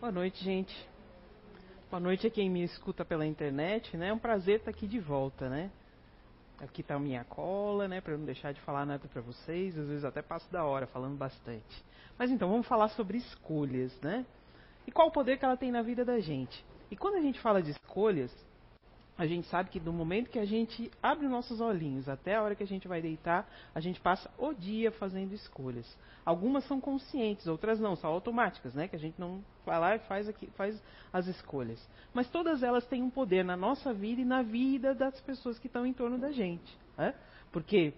Boa noite, gente. Boa noite a quem me escuta pela internet, né? É um prazer estar aqui de volta, né? Aqui está a minha cola, né? Para não deixar de falar nada para vocês. Às vezes até passo da hora falando bastante. Mas então, vamos falar sobre escolhas, né? E qual o poder que ela tem na vida da gente. E quando a gente fala de escolhas, a gente sabe que do momento que a gente abre os nossos olhinhos até a hora que a gente vai deitar, a gente passa o dia fazendo escolhas. Algumas são conscientes, outras não, são automáticas, né? Que a gente não vai lá e faz, aqui, faz as escolhas. Mas todas elas têm um poder na nossa vida e na vida das pessoas que estão em torno da gente. Né? Porque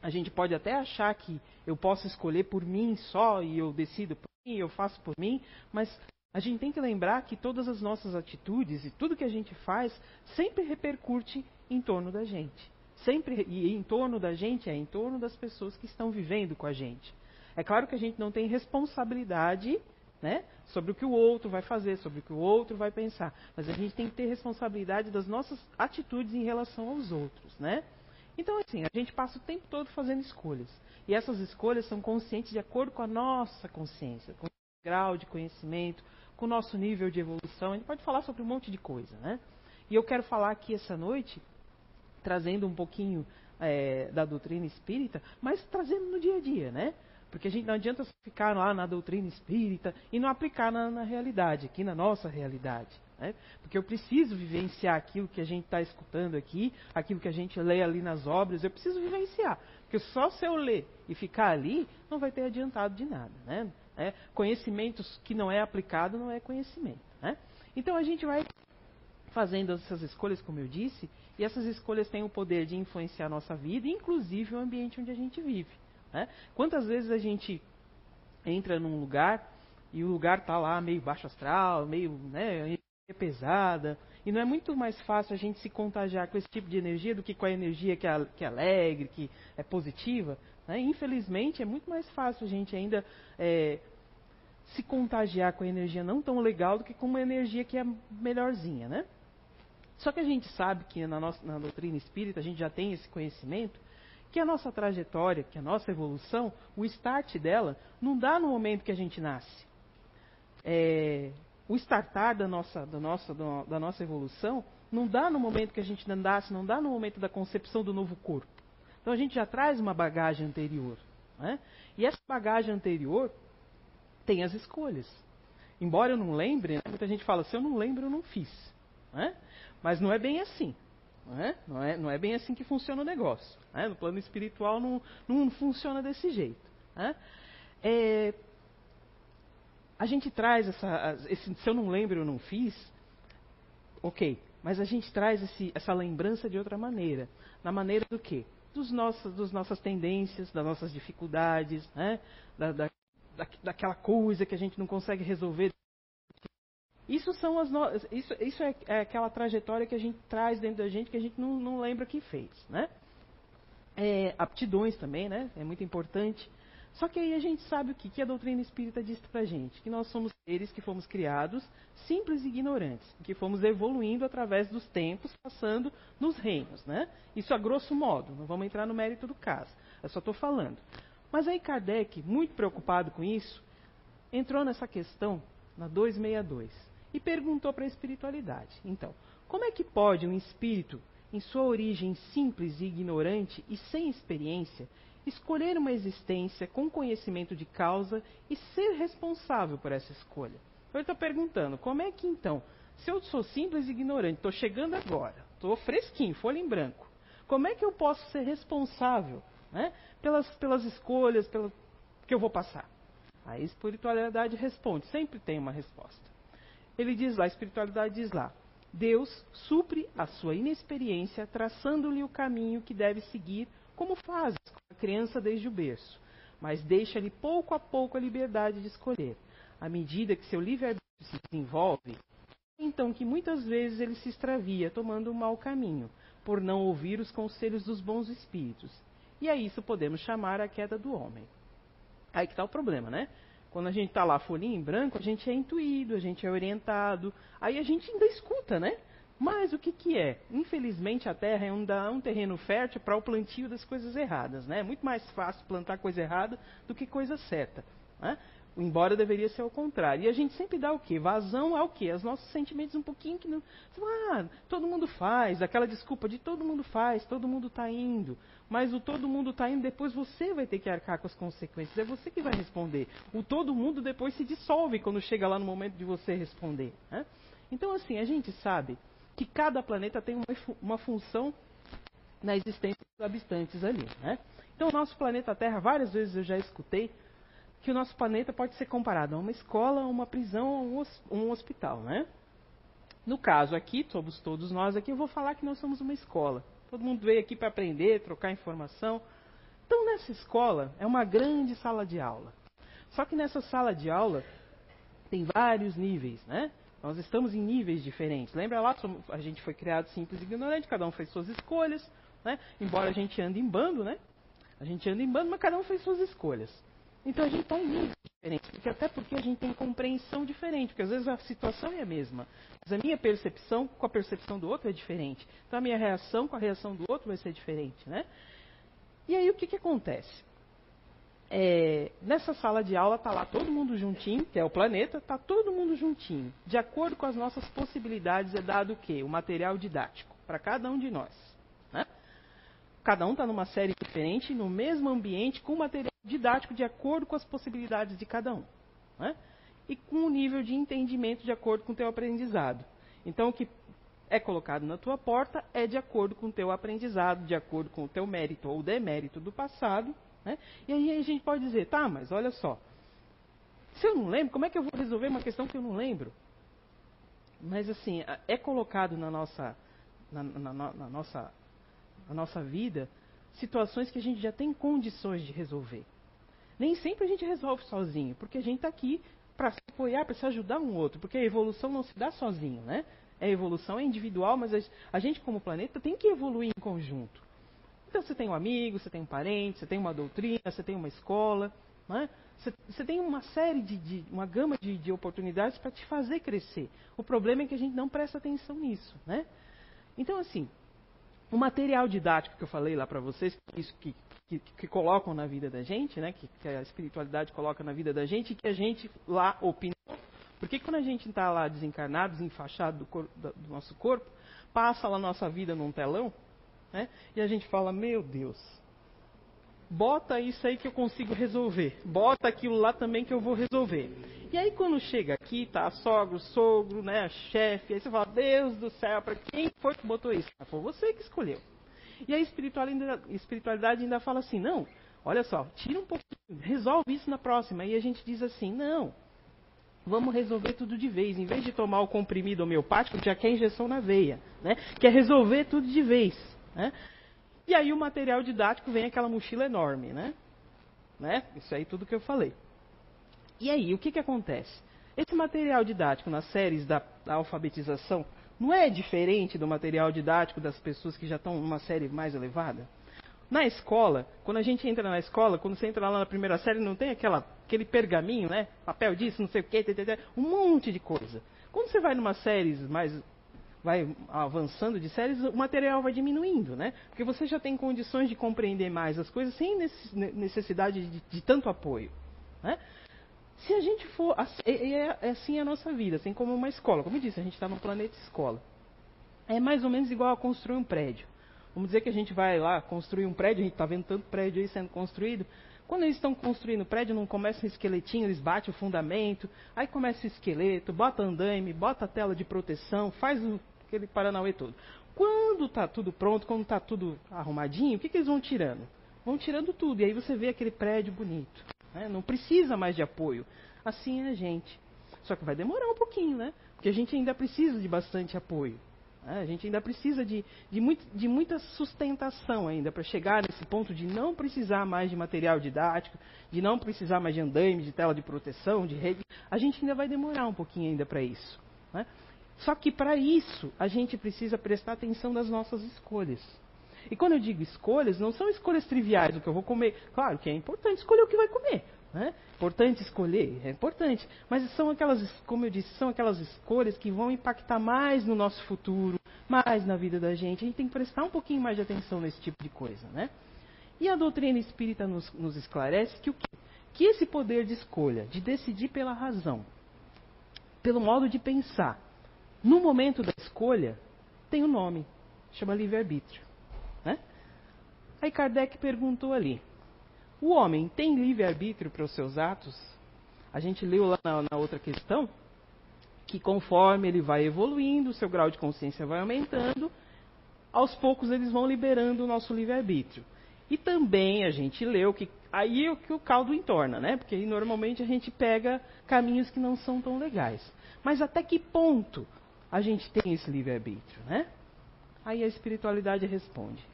a gente pode até achar que eu posso escolher por mim só e eu decido por mim, eu faço por mim, mas a gente tem que lembrar que todas as nossas atitudes e tudo que a gente faz sempre repercute em torno da gente. Sempre e em torno da gente é em torno das pessoas que estão vivendo com a gente. É claro que a gente não tem responsabilidade né, sobre o que o outro vai fazer, sobre o que o outro vai pensar, mas a gente tem que ter responsabilidade das nossas atitudes em relação aos outros, né? Então, assim, a gente passa o tempo todo fazendo escolhas. E essas escolhas são conscientes de acordo com a nossa consciência, com grau de conhecimento, com o nosso nível de evolução. A gente pode falar sobre um monte de coisa, né? E eu quero falar aqui essa noite, trazendo um pouquinho é, da doutrina espírita, mas trazendo no dia a dia, né? Porque a gente não adianta ficar lá na doutrina espírita e não aplicar na, na realidade, aqui na nossa realidade. Né? Porque eu preciso vivenciar aquilo que a gente está escutando aqui, aquilo que a gente lê ali nas obras, eu preciso vivenciar. Porque só se eu ler e ficar ali, não vai ter adiantado de nada. Né? É, conhecimentos que não é aplicado não é conhecimento. Né? Então a gente vai fazendo essas escolhas, como eu disse, e essas escolhas têm o poder de influenciar a nossa vida, inclusive o ambiente onde a gente vive. Né? Quantas vezes a gente entra num lugar e o lugar está lá meio baixo astral, meio né, pesada, e não é muito mais fácil a gente se contagiar com esse tipo de energia do que com a energia que é, que é alegre, que é positiva? Né? Infelizmente, é muito mais fácil a gente ainda é, se contagiar com a energia não tão legal do que com uma energia que é melhorzinha, né? Só que a gente sabe que na, nossa, na doutrina espírita a gente já tem esse conhecimento que a nossa trajetória, que a nossa evolução, o start dela não dá no momento que a gente nasce. É, o startar da nossa, da, nossa, da nossa evolução não dá no momento que a gente nasce, não dá no momento da concepção do novo corpo. Então a gente já traz uma bagagem anterior. Né? E essa bagagem anterior tem as escolhas. Embora eu não lembre, né, muita gente fala, se eu não lembro, eu não fiz. Né? Mas não é bem assim. Não é? Não, é, não é bem assim que funciona o negócio. Né? No plano espiritual não, não funciona desse jeito. Né? É, a gente traz essa. Esse, se eu não lembro, eu não fiz. Ok. Mas a gente traz esse, essa lembrança de outra maneira. Na maneira do quê? dos nossos, das nossas tendências, das nossas dificuldades, né? da, da, daquela coisa que a gente não consegue resolver. Isso, são as no... isso, isso é, é, aquela trajetória que a gente traz dentro da gente que a gente não, não lembra que fez. Né? É, aptidões também, né? é muito importante. Só que aí a gente sabe o que, que a doutrina espírita diz pra gente, que nós somos seres que fomos criados simples e ignorantes, que fomos evoluindo através dos tempos, passando nos reinos, né? Isso a grosso modo, não vamos entrar no mérito do caso, eu só estou falando. Mas aí Kardec, muito preocupado com isso, entrou nessa questão na 262 e perguntou para a espiritualidade. Então, como é que pode um espírito, em sua origem simples e ignorante e sem experiência, escolher uma existência com conhecimento de causa e ser responsável por essa escolha. Então ele está perguntando, como é que então, se eu sou simples e ignorante, estou chegando agora, estou fresquinho, folha em branco, como é que eu posso ser responsável né, pelas, pelas escolhas pelo, que eu vou passar? A espiritualidade responde, sempre tem uma resposta. Ele diz lá, a espiritualidade diz lá, Deus supre a sua inexperiência, traçando-lhe o caminho que deve seguir como faz com a criança desde o berço, mas deixa-lhe pouco a pouco a liberdade de escolher. À medida que seu livre-arbítrio se desenvolve, então que muitas vezes ele se extravia, tomando um mau caminho, por não ouvir os conselhos dos bons espíritos. E a isso podemos chamar a queda do homem. Aí que está o problema, né? Quando a gente está lá folhinha em branco, a gente é intuído, a gente é orientado, aí a gente ainda escuta, né? Mas o que, que é? Infelizmente a terra é um, um terreno fértil para o plantio das coisas erradas. Né? É muito mais fácil plantar coisa errada do que coisa certa. Né? Embora deveria ser ao contrário. E a gente sempre dá o quê? Vazão ao quê? Aos nossos sentimentos um pouquinho que não. Ah, todo mundo faz, aquela desculpa de todo mundo faz, todo mundo está indo. Mas o todo mundo está indo, depois você vai ter que arcar com as consequências. É você que vai responder. O todo mundo depois se dissolve quando chega lá no momento de você responder. Né? Então, assim, a gente sabe que cada planeta tem uma, uma função na existência dos habitantes ali. Né? Então, o nosso planeta Terra, várias vezes eu já escutei que o nosso planeta pode ser comparado a uma escola, uma prisão, um hospital, né? No caso aqui, somos todos nós aqui, eu vou falar que nós somos uma escola. Todo mundo veio aqui para aprender, trocar informação. Então, nessa escola, é uma grande sala de aula. Só que nessa sala de aula tem vários níveis, né? Nós estamos em níveis diferentes. Lembra lá, a gente foi criado simples e ignorante, cada um fez suas escolhas, né? Embora a gente ande em bando, né? A gente anda em bando, mas cada um fez suas escolhas. Então a gente está em níveis diferentes, porque até porque a gente tem compreensão diferente, porque às vezes a situação é a mesma, mas a minha percepção com a percepção do outro é diferente. Então a minha reação com a reação do outro vai ser diferente, né? E aí o que, que acontece? É, nessa sala de aula está lá todo mundo juntinho, que é o planeta, está todo mundo juntinho. De acordo com as nossas possibilidades é dado o quê? O material didático para cada um de nós. Né? Cada um está numa série diferente, no mesmo ambiente, com material didático de acordo com as possibilidades de cada um. Né? E com o nível de entendimento de acordo com o teu aprendizado. Então, o que é colocado na tua porta é de acordo com o teu aprendizado, de acordo com o teu mérito ou demérito do passado. Né? E aí a gente pode dizer, tá, mas olha só, se eu não lembro, como é que eu vou resolver uma questão que eu não lembro? Mas assim, é colocado na nossa, na, na, na nossa, na nossa vida situações que a gente já tem condições de resolver. Nem sempre a gente resolve sozinho, porque a gente está aqui para se apoiar, para se ajudar um outro, porque a evolução não se dá sozinho, né? A evolução é individual, mas a gente como planeta tem que evoluir em conjunto. Então você tem um amigo, você tem um parente, você tem uma doutrina, você tem uma escola, né? você, você tem uma série de, de uma gama de, de oportunidades para te fazer crescer. O problema é que a gente não presta atenção nisso, né? Então assim, o material didático que eu falei lá para vocês, isso que, que, que, colocam na vida da gente, né, que, que, a espiritualidade coloca na vida da gente, e que a gente lá opina. Porque quando a gente está lá desencarnado, desenfaixado do, do, nosso corpo, passa lá nossa vida num telão, né, e a gente fala, meu Deus, bota isso aí que eu consigo resolver, bota aquilo lá também que eu vou resolver. E aí quando chega aqui, tá sogro, sogro, né, chefe, aí você fala, Deus do céu, para quem foi que botou isso? Ah, foi você que escolheu. E a espiritualidade, ainda fala assim, não, olha só, tira um pouquinho, resolve isso na próxima. E a gente diz assim, não, vamos resolver tudo de vez. Em vez de tomar o comprimido homeopático, já quer injeção na veia, né? Quer resolver tudo de vez, né? E aí o material didático vem aquela mochila enorme, né? né? Isso aí tudo que eu falei. E aí, o que, que acontece? Esse material didático nas séries da, da alfabetização não é diferente do material didático das pessoas que já estão numa série mais elevada? Na escola, quando a gente entra na escola, quando você entra lá na primeira série, não tem aquela, aquele pergaminho, né? Papel disso, não sei o quê, um monte de coisa. Quando você vai numa séries mais vai avançando de séries, o material vai diminuindo, né? Porque você já tem condições de compreender mais as coisas sem necessidade de, de tanto apoio, né? Se a gente for. É, é, assim a nossa vida, assim como uma escola. Como eu disse, a gente está no planeta escola. É mais ou menos igual a construir um prédio. Vamos dizer que a gente vai lá construir um prédio, a gente está vendo tanto prédio aí sendo construído. Quando eles estão construindo o prédio, não começa um esqueletinho, eles batem o fundamento, aí começa o esqueleto, bota andaime, bota a tela de proteção, faz o, aquele paranauê todo. Quando está tudo pronto, quando está tudo arrumadinho, o que, que eles vão tirando? Vão tirando tudo, e aí você vê aquele prédio bonito. Né? Não precisa mais de apoio. Assim é a gente. Só que vai demorar um pouquinho, né? Porque a gente ainda precisa de bastante apoio. Né? A gente ainda precisa de, de, muito, de muita sustentação ainda para chegar nesse ponto de não precisar mais de material didático, de não precisar mais de andaime, de tela de proteção, de rede. A gente ainda vai demorar um pouquinho ainda para isso. Né? Só que para isso a gente precisa prestar atenção nas nossas escolhas. E quando eu digo escolhas, não são escolhas triviais, o que eu vou comer. Claro que é importante escolher o que vai comer. Né? Importante escolher, é importante. Mas são aquelas, como eu disse, são aquelas escolhas que vão impactar mais no nosso futuro, mais na vida da gente. A gente tem que prestar um pouquinho mais de atenção nesse tipo de coisa. Né? E a doutrina espírita nos, nos esclarece que o quê? que esse poder de escolha, de decidir pela razão, pelo modo de pensar, no momento da escolha, tem um nome, chama livre-arbítrio. Aí Kardec perguntou ali: o homem tem livre-arbítrio para os seus atos? A gente leu lá na, na outra questão que conforme ele vai evoluindo, o seu grau de consciência vai aumentando, aos poucos eles vão liberando o nosso livre-arbítrio. E também a gente leu que aí é que o caldo entorna, né? Porque normalmente a gente pega caminhos que não são tão legais. Mas até que ponto a gente tem esse livre-arbítrio, né? Aí a espiritualidade responde: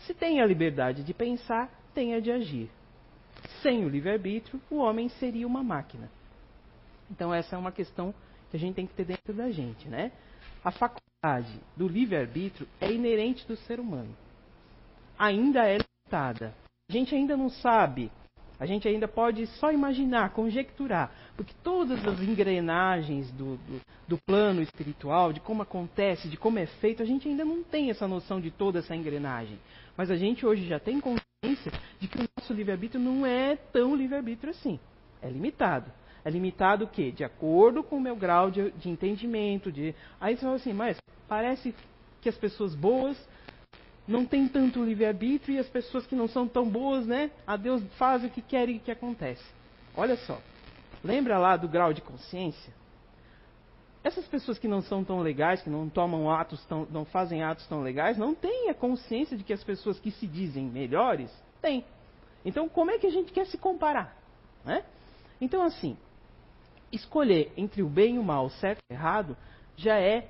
se tem a liberdade de pensar, tem a de agir. Sem o livre-arbítrio, o homem seria uma máquina. Então essa é uma questão que a gente tem que ter dentro da gente, né? A faculdade do livre-arbítrio é inerente do ser humano. Ainda é limitada. A gente ainda não sabe, a gente ainda pode só imaginar, conjecturar, porque todas as engrenagens do, do, do plano espiritual, de como acontece, de como é feito, a gente ainda não tem essa noção de toda essa engrenagem. Mas a gente hoje já tem consciência de que o nosso livre-arbítrio não é tão livre-arbítrio assim. É limitado. É limitado o quê? De acordo com o meu grau de, de entendimento. De... Aí você fala assim, mas parece que as pessoas boas não têm tanto livre-arbítrio e as pessoas que não são tão boas, né? A Deus faz o que quer e o que acontece. Olha só. Lembra lá do grau de consciência? Essas pessoas que não são tão legais, que não tomam atos tão, não fazem atos tão legais, não têm a consciência de que as pessoas que se dizem melhores têm. Então, como é que a gente quer se comparar? Né? Então, assim, escolher entre o bem e o mal, certo e errado, já é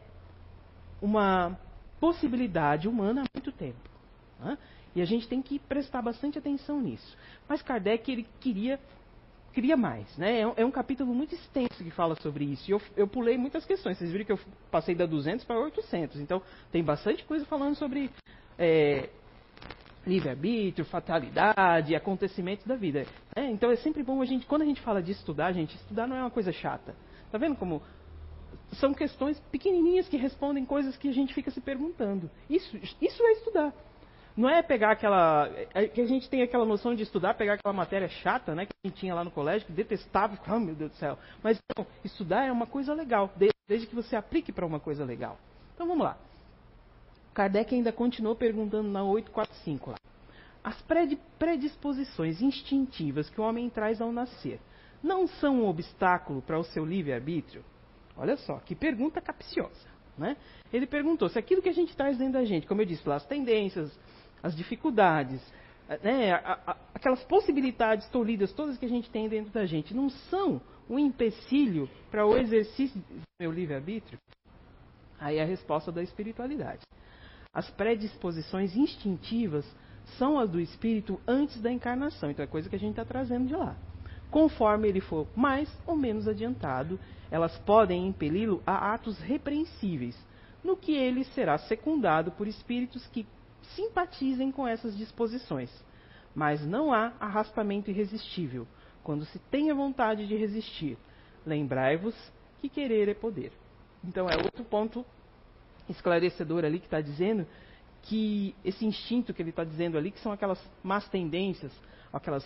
uma possibilidade humana há muito tempo. Né? E a gente tem que prestar bastante atenção nisso. Mas Kardec ele queria queria mais. Né? É, um, é um capítulo muito extenso que fala sobre isso. E eu, eu, pulei muitas questões. Vocês viram que eu passei da 200 para 800. Então, tem bastante coisa falando sobre é, livre-arbítrio, fatalidade, acontecimentos da vida. É, então é sempre bom a gente, quando a gente fala de estudar, gente, estudar não é uma coisa chata. Tá vendo como são questões pequenininhas que respondem coisas que a gente fica se perguntando. Isso, isso é estudar. Não é pegar aquela. É que a gente tem aquela noção de estudar, pegar aquela matéria chata, né, que a gente tinha lá no colégio, que detestava, oh meu Deus do céu. Mas não, estudar é uma coisa legal, desde que você aplique para uma coisa legal. Então vamos lá. Kardec ainda continuou perguntando na 845 lá. As predisposições instintivas que o homem traz ao nascer não são um obstáculo para o seu livre-arbítrio? Olha só, que pergunta capciosa. Né? Ele perguntou se aquilo que a gente traz dentro da gente, como eu disse lá, as tendências, as dificuldades, né, a, a, aquelas possibilidades tolhidas todas que a gente tem dentro da gente, não são um empecilho para o exercício do meu livre-arbítrio? Aí a resposta da espiritualidade. As predisposições instintivas são as do espírito antes da encarnação. Então é coisa que a gente está trazendo de lá. Conforme ele for mais ou menos adiantado, elas podem impeli-lo a atos repreensíveis, no que ele será secundado por espíritos que simpatizem com essas disposições. Mas não há arrastamento irresistível, quando se tem a vontade de resistir. Lembrai-vos que querer é poder. Então é outro ponto esclarecedor ali que está dizendo que esse instinto que ele está dizendo ali, que são aquelas más tendências, aquelas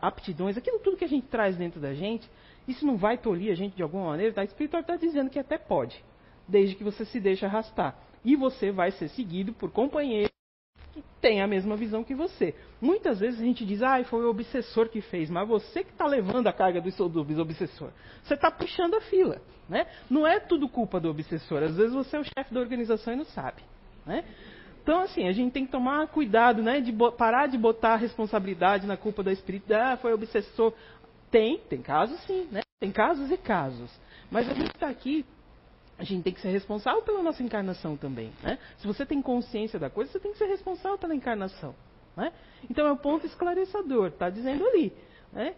aptidões, aquilo tudo que a gente traz dentro da gente, isso não vai tolir a gente de alguma maneira, tá? A está dizendo que até pode, desde que você se deixe arrastar. E você vai ser seguido por companheiros que têm a mesma visão que você. Muitas vezes a gente diz, ah, foi o obsessor que fez, mas você que está levando a carga do, do obsessor. Você está puxando a fila. Né? Não é tudo culpa do obsessor. Às vezes você é o chefe da organização e não sabe. Né? Então, assim, a gente tem que tomar cuidado, né? De parar de botar a responsabilidade na culpa da espírito. Ah, foi obsessor. Tem, tem casos sim, né? Tem casos e casos. Mas a gente está aqui, a gente tem que ser responsável pela nossa encarnação também. Né? Se você tem consciência da coisa, você tem que ser responsável pela encarnação. Né? Então é um ponto esclarecedor, está dizendo ali. Né?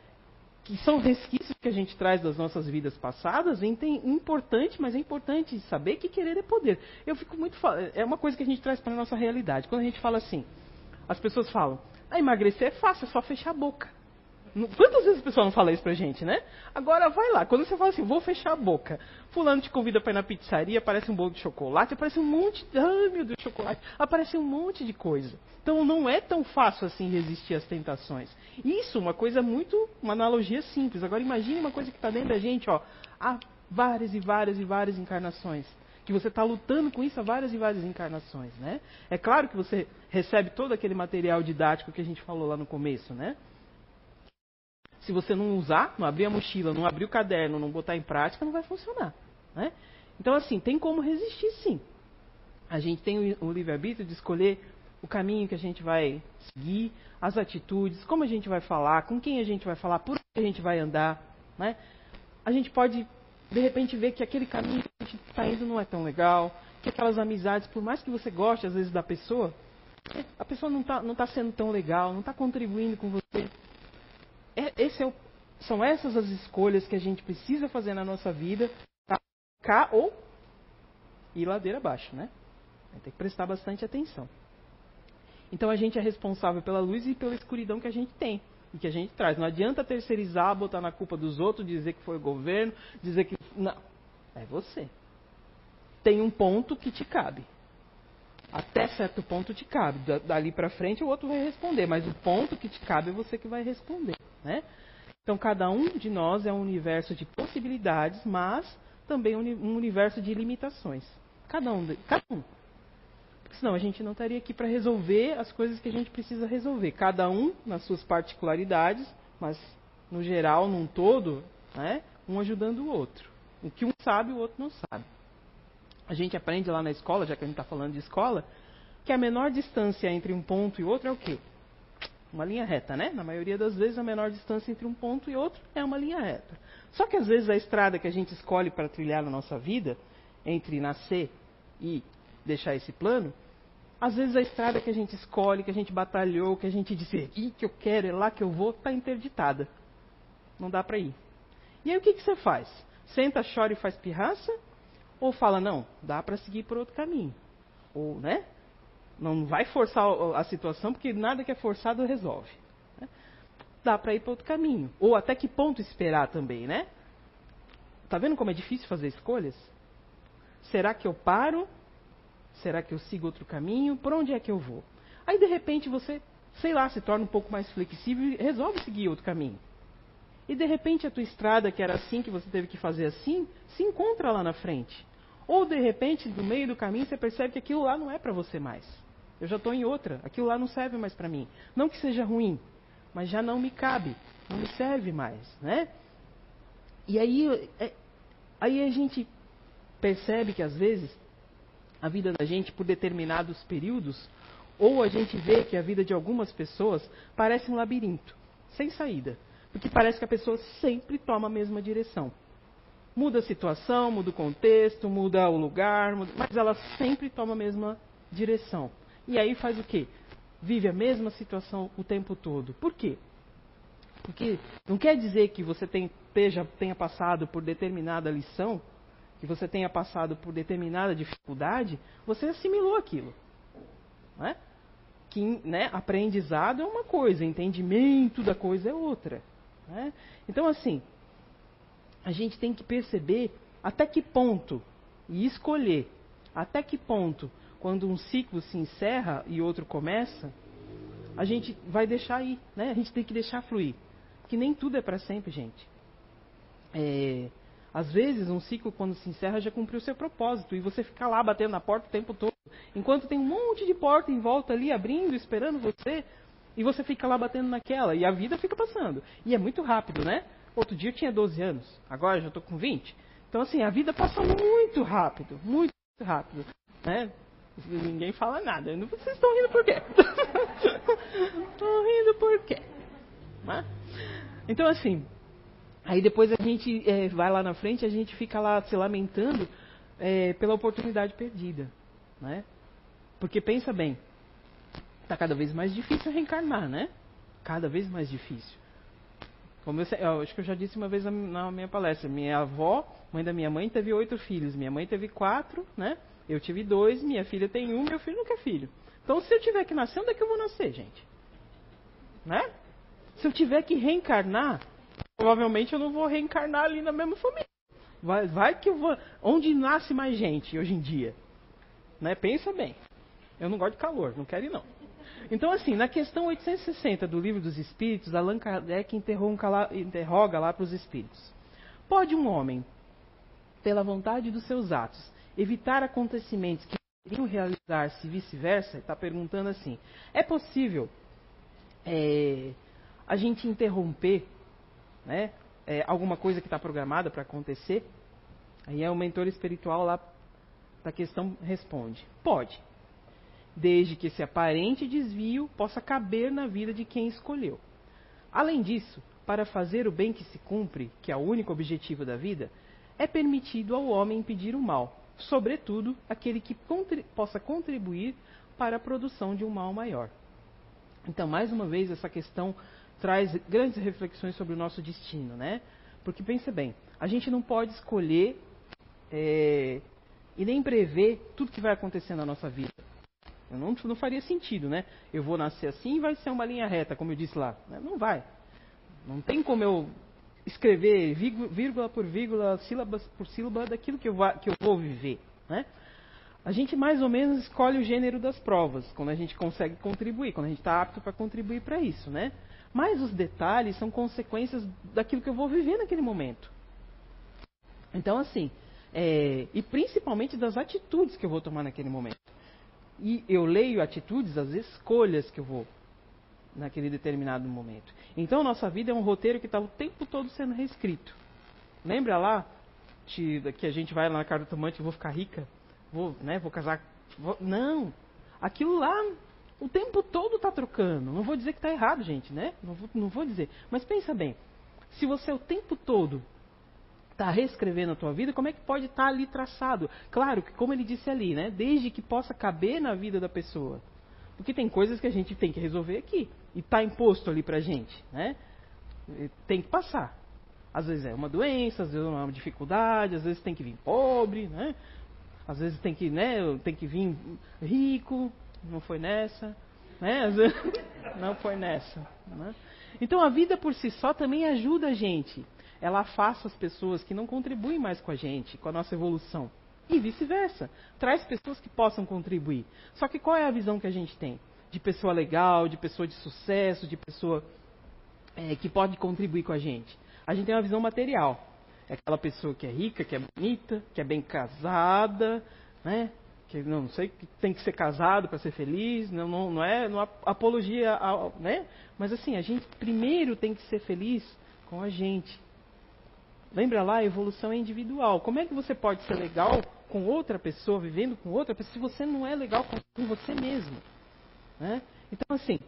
Que são resquícios que a gente traz das nossas vidas passadas, é importante, mas é importante saber que querer é poder. Eu fico muito é uma coisa que a gente traz para a nossa realidade. Quando a gente fala assim, as pessoas falam: "Ah, emagrecer é fácil, é só fechar a boca". Quantas vezes o pessoal não fala isso pra gente, né? Agora vai lá, quando você fala assim, vou fechar a boca. Fulano te convida pra ir na pizzaria, aparece um bolo de chocolate, aparece um monte. Ai meu Deus, chocolate. Aparece um monte de coisa. Então não é tão fácil assim resistir às tentações. Isso, uma coisa muito. uma analogia simples. Agora imagine uma coisa que está dentro da gente, ó, há várias e várias e várias encarnações que você está lutando com isso há várias e várias encarnações, né? É claro que você recebe todo aquele material didático que a gente falou lá no começo, né? Se você não usar, não abrir a mochila, não abrir o caderno, não botar em prática, não vai funcionar, né? Então, assim, tem como resistir, sim. A gente tem o livre-arbítrio de escolher o caminho que a gente vai seguir, as atitudes, como a gente vai falar, com quem a gente vai falar, por onde a gente vai andar, né? A gente pode de repente vê que aquele caminho que a gente está indo não é tão legal, que aquelas amizades, por mais que você goste às vezes da pessoa, a pessoa não está não tá sendo tão legal, não está contribuindo com você. É, esse é o, são essas as escolhas que a gente precisa fazer na nossa vida para cá ou ir ladeira abaixo, né? Tem que prestar bastante atenção. Então a gente é responsável pela luz e pela escuridão que a gente tem e que a gente traz. Não adianta terceirizar, botar na culpa dos outros, dizer que foi o governo, dizer que. Não. É você. Tem um ponto que te cabe. Até certo ponto te cabe. Dali para frente o outro vai responder, mas o ponto que te cabe é você que vai responder, né? Então cada um de nós é um universo de possibilidades, mas também um universo de limitações. Cada um, cada um. Senão a gente não estaria aqui para resolver as coisas que a gente precisa resolver. Cada um nas suas particularidades, mas no geral, num todo, né, um ajudando o outro. O que um sabe, o outro não sabe. A gente aprende lá na escola, já que a gente está falando de escola, que a menor distância entre um ponto e outro é o quê? Uma linha reta, né? Na maioria das vezes, a menor distância entre um ponto e outro é uma linha reta. Só que às vezes a estrada que a gente escolhe para trilhar na nossa vida, entre nascer e deixar esse plano, às vezes a estrada que a gente escolhe, que a gente batalhou, que a gente disse, aqui que eu quero, é lá que eu vou, está interditada. Não dá para ir. E aí o que, que você faz? Senta, chora e faz pirraça? Ou fala, não, dá para seguir por outro caminho? Ou, né? Não vai forçar a situação, porque nada que é forçado resolve. Né? Dá para ir para outro caminho. Ou até que ponto esperar também, né? Tá vendo como é difícil fazer escolhas? Será que eu paro Será que eu sigo outro caminho? Por onde é que eu vou? Aí de repente você, sei lá, se torna um pouco mais flexível e resolve seguir outro caminho. E de repente a tua estrada, que era assim, que você teve que fazer assim, se encontra lá na frente. Ou de repente, no meio do caminho, você percebe que aquilo lá não é para você mais. Eu já estou em outra, aquilo lá não serve mais para mim. Não que seja ruim, mas já não me cabe, não me serve mais, né? E aí, é, aí a gente percebe que às vezes a vida da gente por determinados períodos, ou a gente vê que a vida de algumas pessoas parece um labirinto, sem saída. Porque parece que a pessoa sempre toma a mesma direção. Muda a situação, muda o contexto, muda o lugar, muda, mas ela sempre toma a mesma direção. E aí faz o quê? Vive a mesma situação o tempo todo. Por quê? Porque não quer dizer que você tem, tenha passado por determinada lição que você tenha passado por determinada dificuldade, você assimilou aquilo. Não é? Que né, aprendizado é uma coisa, entendimento da coisa é outra. Né? Então, assim, a gente tem que perceber até que ponto e escolher até que ponto, quando um ciclo se encerra e outro começa, a gente vai deixar ir, né? A gente tem que deixar fluir, porque nem tudo é para sempre, gente. É, às vezes, um ciclo, quando se encerra, já cumpriu seu propósito e você fica lá batendo na porta o tempo todo. Enquanto tem um monte de porta em volta ali, abrindo, esperando você, e você fica lá batendo naquela, e a vida fica passando. E é muito rápido, né? Outro dia eu tinha 12 anos, agora já estou com 20. Então, assim, a vida passa muito rápido, muito rápido, né? Ninguém fala nada. Vocês estão rindo por quê? Estão rindo por quê? Né? Então, assim, Aí depois a gente é, vai lá na frente, a gente fica lá se lamentando é, pela oportunidade perdida, né? Porque pensa bem, está cada vez mais difícil reencarnar, né? Cada vez mais difícil. Como eu, eu, acho que eu já disse uma vez na, na, minha palestra, minha avó, mãe da minha mãe, teve oito filhos, minha mãe teve quatro, né? Eu tive dois, minha filha tem um, meu filho não quer filho. Então se eu tiver que nascer, onde é que eu vou nascer, gente? Né? Se eu tiver que reencarnar, provavelmente eu não vou reencarnar ali na mesma família. Vai, vai que eu vou. Onde nasce mais gente hoje em dia? Né? Pensa bem. Eu não gosto de calor, não quero ir não. Então, assim, na questão 860 do Livro dos Espíritos, Allan Kardec interroga lá para os espíritos: Pode um homem, pela vontade dos seus atos, evitar acontecimentos que poderiam realizar-se vice-versa? Está perguntando assim: é possível é, a gente interromper né, é, alguma coisa que está programada para acontecer? Aí é o mentor espiritual lá da questão responde: pode desde que esse aparente desvio possa caber na vida de quem escolheu. Além disso, para fazer o bem que se cumpre, que é o único objetivo da vida, é permitido ao homem impedir o mal, sobretudo aquele que contri possa contribuir para a produção de um mal maior. Então, mais uma vez, essa questão traz grandes reflexões sobre o nosso destino, né? Porque pensa bem, a gente não pode escolher é, e nem prever tudo que vai acontecer na nossa vida. Não, não faria sentido, né? Eu vou nascer assim e vai ser uma linha reta, como eu disse lá. Né? Não vai. Não tem como eu escrever vírgula por vírgula, sílaba por sílaba daquilo que eu, vá, que eu vou viver, né? A gente mais ou menos escolhe o gênero das provas, quando a gente consegue contribuir, quando a gente está apto para contribuir para isso, né? Mas os detalhes são consequências daquilo que eu vou viver naquele momento. Então, assim, é, e principalmente das atitudes que eu vou tomar naquele momento. E eu leio atitudes, as escolhas que eu vou naquele determinado momento. Então, nossa vida é um roteiro que está o tempo todo sendo reescrito. Lembra lá que a gente vai lá na casa do tomate e vou ficar rica? Vou, né, vou casar. Vou... Não! Aquilo lá o tempo todo está trocando. Não vou dizer que está errado, gente, né? Não vou, não vou dizer. Mas pensa bem. Se você o tempo todo está reescrevendo a tua vida, como é que pode estar tá ali traçado? Claro que, como ele disse ali, né? Desde que possa caber na vida da pessoa. Porque tem coisas que a gente tem que resolver aqui. E está imposto ali pra gente, né? Tem que passar. Às vezes é uma doença, às vezes é uma dificuldade, às vezes tem que vir pobre, né? Às vezes tem que, né, tem que vir rico, não foi nessa, né? Vezes, não foi nessa, né? Então a vida por si só também ajuda a gente ela afasta as pessoas que não contribuem mais com a gente, com a nossa evolução. E vice-versa. Traz pessoas que possam contribuir. Só que qual é a visão que a gente tem? De pessoa legal, de pessoa de sucesso, de pessoa é, que pode contribuir com a gente. A gente tem uma visão material. É aquela pessoa que é rica, que é bonita, que é bem casada, né? Que não sei que tem que ser casado para ser feliz, não, não, não é não apologia, ao, né? Mas assim, a gente primeiro tem que ser feliz com a gente. Lembra lá, a evolução é individual. Como é que você pode ser legal com outra pessoa, vivendo com outra pessoa, se você não é legal com você mesmo? Né? Então, assim,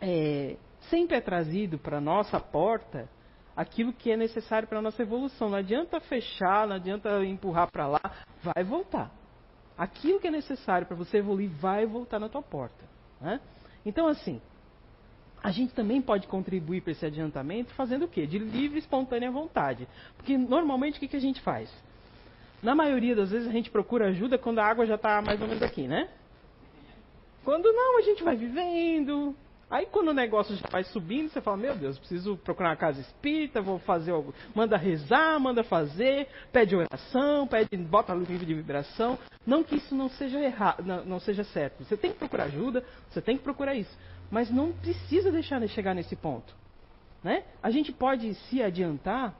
é, sempre é trazido para a nossa porta aquilo que é necessário para a nossa evolução. Não adianta fechar, não adianta empurrar para lá, vai voltar. Aquilo que é necessário para você evoluir vai voltar na tua porta. Né? Então, assim, a gente também pode contribuir para esse adiantamento fazendo o quê? De livre espontânea vontade. Porque normalmente o que, que a gente faz? Na maioria das vezes a gente procura ajuda quando a água já está mais ou menos aqui, né? Quando não, a gente vai vivendo. Aí quando o negócio já vai subindo, você fala, meu Deus, preciso procurar uma casa espírita, vou fazer algo. Manda rezar, manda fazer, pede oração, pede, bota livro de vibração. Não que isso não seja errado, não, não seja certo. Você tem que procurar ajuda, você tem que procurar isso mas não precisa deixar de chegar nesse ponto. Né? A gente pode se adiantar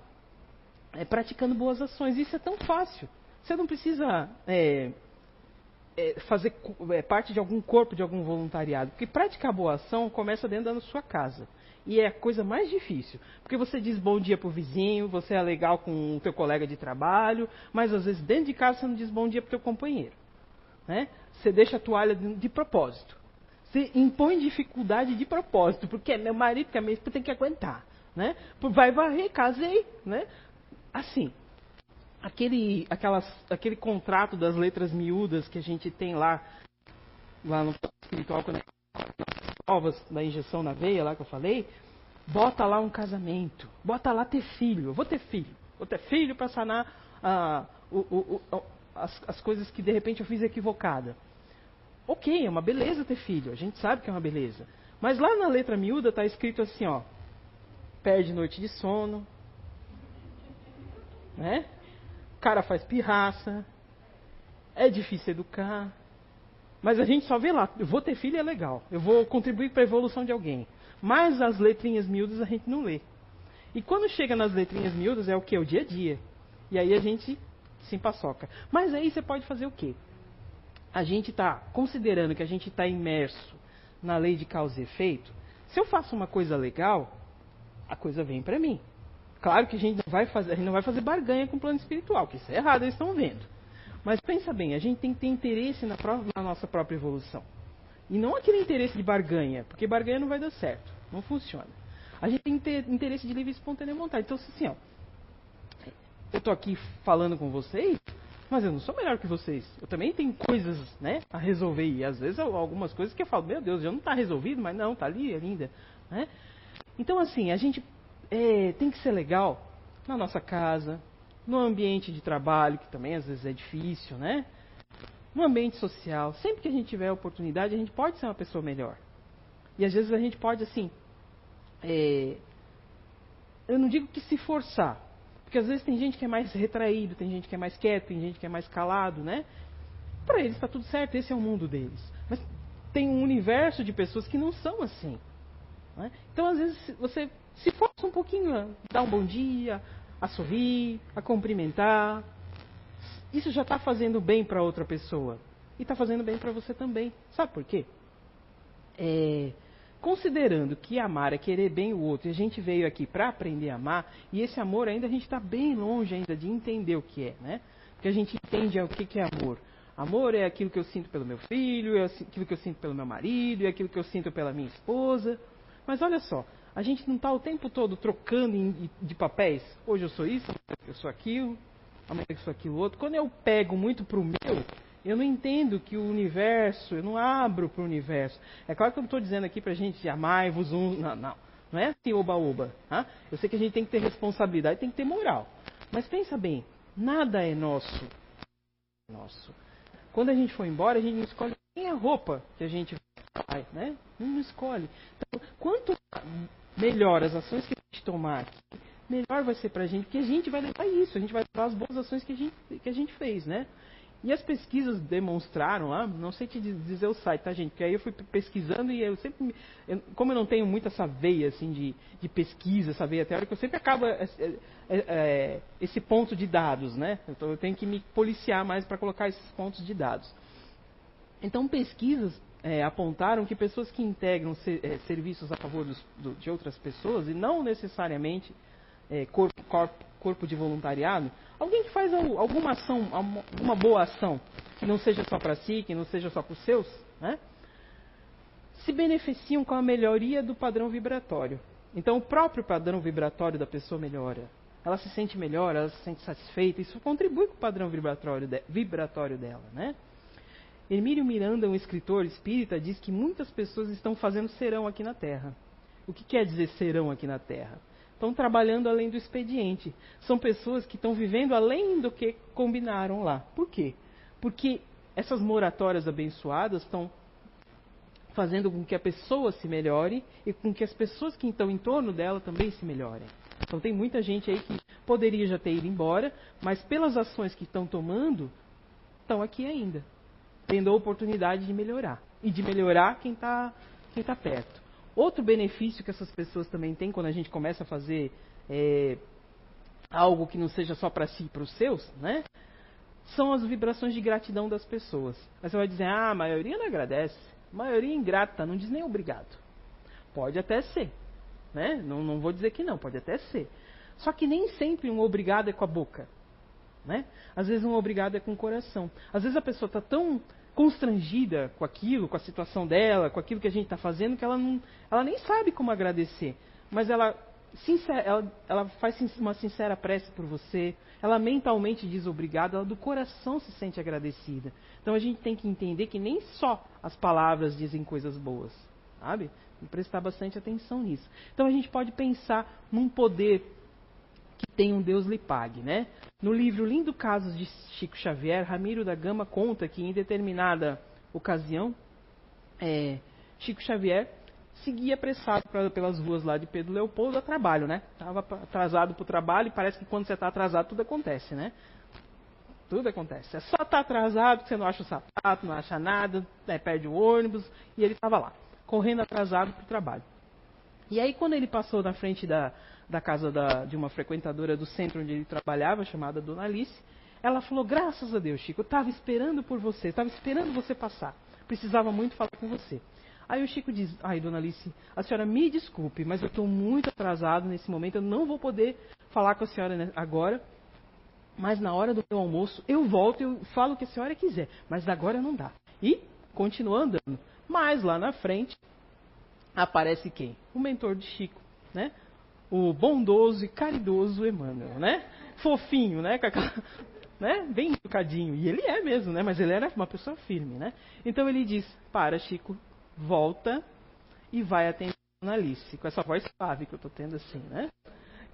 é, praticando boas ações. Isso é tão fácil. Você não precisa é, é, fazer é, parte de algum corpo, de algum voluntariado. Porque praticar boa ação começa dentro da sua casa. E é a coisa mais difícil. Porque você diz bom dia para o vizinho, você é legal com o teu colega de trabalho, mas às vezes dentro de casa você não diz bom dia para o teu companheiro. Né? Você deixa a toalha de propósito. Você impõe dificuldade de propósito, porque é meu marido, que é minha esposa, tem que aguentar. Né? Vai varrer, casei. Né? Assim, aquele, aquelas, aquele contrato das letras miúdas que a gente tem lá, lá no espiritual, quando provas da injeção na veia, lá que eu falei, bota lá um casamento, bota lá ter filho. Eu vou ter filho, vou ter filho para sanar ah, o, o, o, as, as coisas que de repente eu fiz equivocada. Ok, é uma beleza ter filho, a gente sabe que é uma beleza. Mas lá na letra miúda está escrito assim, ó. Perde noite de sono. Né? O cara faz pirraça. É difícil educar. Mas a gente só vê lá. Eu vou ter filho é legal. Eu vou contribuir para a evolução de alguém. Mas as letrinhas miúdas a gente não lê. E quando chega nas letrinhas miúdas é o que? O dia a dia. E aí a gente se empaçoca. Mas aí você pode fazer o quê? A gente está considerando que a gente está imerso na lei de causa e efeito. Se eu faço uma coisa legal, a coisa vem para mim. Claro que a gente, não vai fazer, a gente não vai fazer barganha com o plano espiritual, que isso é errado, eles estão vendo. Mas pensa bem, a gente tem que ter interesse na, na nossa própria evolução. E não aquele interesse de barganha, porque barganha não vai dar certo, não funciona. A gente tem ter interesse de livre e espontânea vontade. Então, assim, ó, eu estou aqui falando com vocês, mas eu não sou melhor que vocês. Eu também tenho coisas né, a resolver. E às vezes algumas coisas que eu falo, meu Deus, já não está resolvido, mas não, está ali ainda. Né? Então, assim, a gente é, tem que ser legal na nossa casa, no ambiente de trabalho, que também às vezes é difícil, né? No ambiente social, sempre que a gente tiver a oportunidade, a gente pode ser uma pessoa melhor. E às vezes a gente pode, assim, é, eu não digo que se forçar, porque às vezes tem gente que é mais retraído, tem gente que é mais quieto, tem gente que é mais calado, né? Para eles está tudo certo, esse é o mundo deles. Mas tem um universo de pessoas que não são assim. Né? Então, às vezes, você se força um pouquinho a dar um bom dia, a sorrir, a cumprimentar. Isso já está fazendo bem para outra pessoa. E está fazendo bem para você também. Sabe por quê? É, considerando que amar é querer bem o outro, e a gente veio aqui para aprender a amar, e esse amor ainda a gente está bem longe ainda de entender o que é, né? Porque a gente entende o que é amor. Amor é aquilo que eu sinto pelo meu filho, é aquilo que eu sinto pelo meu marido, é aquilo que eu sinto pela minha esposa. Mas olha só, a gente não está o tempo todo trocando de papéis. Hoje eu sou isso, eu sou aquilo, amanhã eu sou aquilo outro. Quando eu pego muito para o meu, eu não entendo que o universo, eu não abro para o universo. É claro que eu não estou dizendo aqui para a gente amai-vos um. Não, não. Não é assim oba-oba. Tá? Eu sei que a gente tem que ter responsabilidade, tem que ter moral. Mas pensa bem, nada é nosso. Nosso. Quando a gente for embora, a gente não escolhe nem a roupa que a gente vai, né? Não escolhe. Então, quanto melhor as ações que a gente tomar aqui, melhor vai ser para a gente, porque a gente vai levar isso, a gente vai levar as boas ações que a gente, que a gente fez, né? E as pesquisas demonstraram lá, não sei te dizer o site, tá, gente? Porque aí eu fui pesquisando e eu sempre, eu, como eu não tenho muito essa veia, assim, de, de pesquisa, essa veia teórica, eu sempre acabo é, é, é, esse ponto de dados, né? Então eu tenho que me policiar mais para colocar esses pontos de dados. Então, pesquisas é, apontaram que pessoas que integram ser, é, serviços a favor dos, do, de outras pessoas, e não necessariamente é, corpo, corpo, corpo, de voluntariado, alguém que faz alguma ação, uma boa ação, que não seja só para si, que não seja só para os seus, né, se beneficiam com a melhoria do padrão vibratório. Então, o próprio padrão vibratório da pessoa melhora. Ela se sente melhor, ela se sente satisfeita, isso contribui com o padrão vibratório, de, vibratório dela, né? Emílio Miranda, um escritor espírita, diz que muitas pessoas estão fazendo serão aqui na Terra. O que quer dizer serão aqui na Terra? Estão trabalhando além do expediente. São pessoas que estão vivendo além do que combinaram lá. Por quê? Porque essas moratórias abençoadas estão fazendo com que a pessoa se melhore e com que as pessoas que estão em torno dela também se melhorem. Então tem muita gente aí que poderia já ter ido embora, mas pelas ações que estão tomando, estão aqui ainda tendo a oportunidade de melhorar. E de melhorar quem está quem tá perto. Outro benefício que essas pessoas também têm quando a gente começa a fazer é, algo que não seja só para si e para os seus, né? São as vibrações de gratidão das pessoas. Aí você vai dizer, ah, a maioria não agradece. A maioria é ingrata, não diz nem obrigado. Pode até ser. Né? Não, não vou dizer que não, pode até ser. Só que nem sempre um obrigado é com a boca. Né? Às vezes um obrigado é com o coração. Às vezes a pessoa está tão constrangida com aquilo, com a situação dela, com aquilo que a gente está fazendo, que ela, não, ela nem sabe como agradecer. Mas ela, sincera, ela, ela faz uma sincera prece por você, ela mentalmente diz obrigado, ela do coração se sente agradecida. Então a gente tem que entender que nem só as palavras dizem coisas boas, sabe? E prestar bastante atenção nisso. Então a gente pode pensar num poder que tem um Deus lhe pague, né? No livro Lindo Casos de Chico Xavier, Ramiro da Gama conta que em determinada ocasião, é, Chico Xavier seguia apressado pra, pelas ruas lá de Pedro Leopoldo a trabalho, né? Estava atrasado para o trabalho e parece que quando você está atrasado tudo acontece, né? Tudo acontece. É só estar tá atrasado que você não acha o sapato, não acha nada, né, perde o ônibus e ele estava lá, correndo atrasado para o trabalho. E aí quando ele passou na frente da, da casa da, de uma frequentadora do centro onde ele trabalhava, chamada Dona Alice, ela falou, graças a Deus, Chico, eu estava esperando por você, estava esperando você passar. Precisava muito falar com você. Aí o Chico diz, ai, Dona Alice, a senhora me desculpe, mas eu estou muito atrasado nesse momento, eu não vou poder falar com a senhora agora, mas na hora do meu almoço eu volto e falo o que a senhora quiser, mas agora não dá. E continua andando. Mas lá na frente aparece quem? O mentor de Chico, né? O bondoso e caridoso Emmanuel, né? Fofinho, né? Né? Bem educadinho. E ele é mesmo, né? Mas ele era uma pessoa firme, né? Então ele diz: Para, Chico, volta e vai atender a Alice. Com essa voz suave que eu estou tendo assim, né?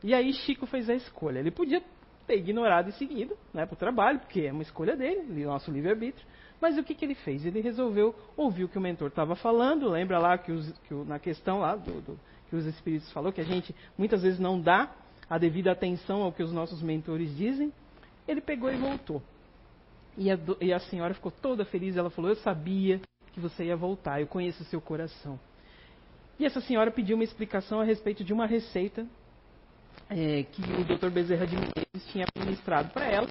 E aí Chico fez a escolha. Ele podia ter ignorado e seguido né, para o trabalho, porque é uma escolha dele, nosso livre-arbítrio. Mas o que, que ele fez? Ele resolveu ouvir o que o mentor estava falando. Lembra lá que, os, que na questão lá do, do, que os espíritos falou que a gente muitas vezes não dá a devida atenção ao que os nossos mentores dizem. Ele pegou e voltou. E a, e a senhora ficou toda feliz. Ela falou: Eu sabia que você ia voltar, eu conheço o seu coração. E essa senhora pediu uma explicação a respeito de uma receita é, que o Dr. Bezerra de Menezes tinha administrado para ela,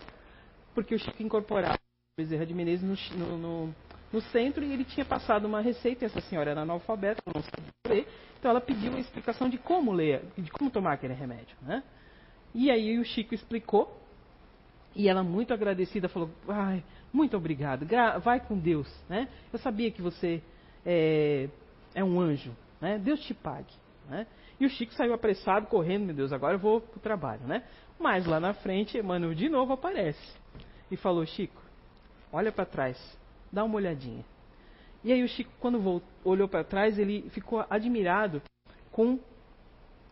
porque o Chico incorporava Bezerra de Menezes no, no, centro e ele tinha passado uma receita, essa senhora era analfabeta, não sabia ler, então ela pediu uma explicação de como ler, de como tomar aquele remédio. Né? E aí o Chico explicou e ela, muito agradecida, falou: Ai, muito obrigado, vai com Deus. Né? Eu sabia que você é, é um anjo. Né? Deus te pague. Né? E o Chico saiu apressado, correndo: Meu Deus, agora eu vou para o trabalho. Né? Mas lá na frente, Emmanuel de novo aparece e falou: Chico, olha para trás, dá uma olhadinha. E aí o Chico, quando voltou, olhou para trás, ele ficou admirado com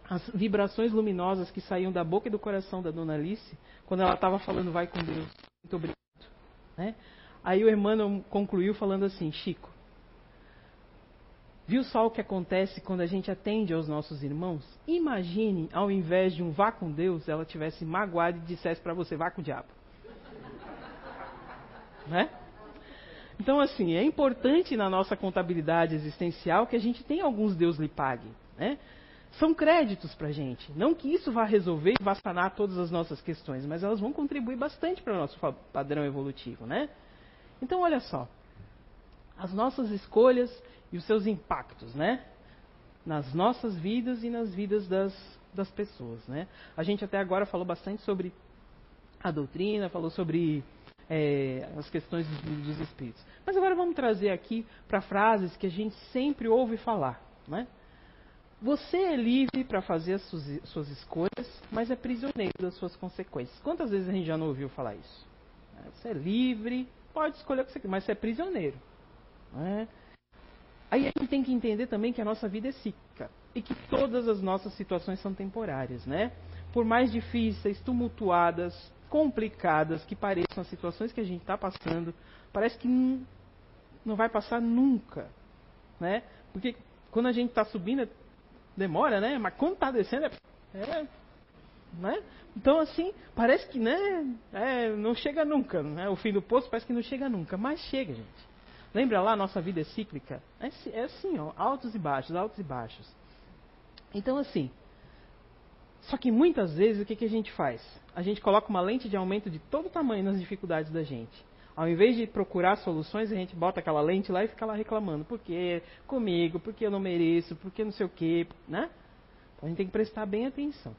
as vibrações luminosas que saíam da boca e do coração da Dona Alice quando ela estava falando vai com Deus, muito obrigado. Né? Aí o Emmanuel concluiu falando assim, Chico, viu só o que acontece quando a gente atende aos nossos irmãos? Imagine, ao invés de um vá com Deus, ela tivesse magoado e dissesse para você, vá com o diabo. né? Então, assim, é importante na nossa contabilidade existencial que a gente tenha alguns Deus lhe pague. Né? são créditos para a gente. Não que isso vá resolver e vá sanar todas as nossas questões, mas elas vão contribuir bastante para o nosso padrão evolutivo, né? Então, olha só. As nossas escolhas e os seus impactos, né? Nas nossas vidas e nas vidas das, das pessoas, né? A gente até agora falou bastante sobre a doutrina, falou sobre é, as questões dos, espíritos. Mas agora vamos trazer aqui para frases que a gente sempre ouve falar, né? Você é livre para fazer as suas, suas, escolhas, mas é prisioneiro das suas consequências. Quantas vezes a gente já não ouviu falar isso? É, você é livre, pode escolher o que você quer, mas você é prisioneiro. É? Aí a gente tem que entender também que a nossa vida é cíclica e que todas as nossas situações são temporárias, né? Por mais difíceis, tumultuadas, complicadas que pareçam as situações que a gente está passando, parece que não, vai passar nunca, né? Porque quando a gente está subindo, demora, né? Mas quando está descendo, é, é, né? Então, assim, parece que né, é, não chega nunca. Né? O fim do poço parece que não chega nunca, mas chega, gente. Lembra lá, nossa vida é cíclica? É, é assim, ó, altos e baixos, altos e baixos. Então, assim, só que muitas vezes o que, que a gente faz? A gente coloca uma lente de aumento de todo tamanho nas dificuldades da gente. Ao invés de procurar soluções, a gente bota aquela lente lá e fica lá reclamando. Por que comigo? Por que eu não mereço? Por que não sei o quê? Né? Então a gente tem que prestar bem atenção.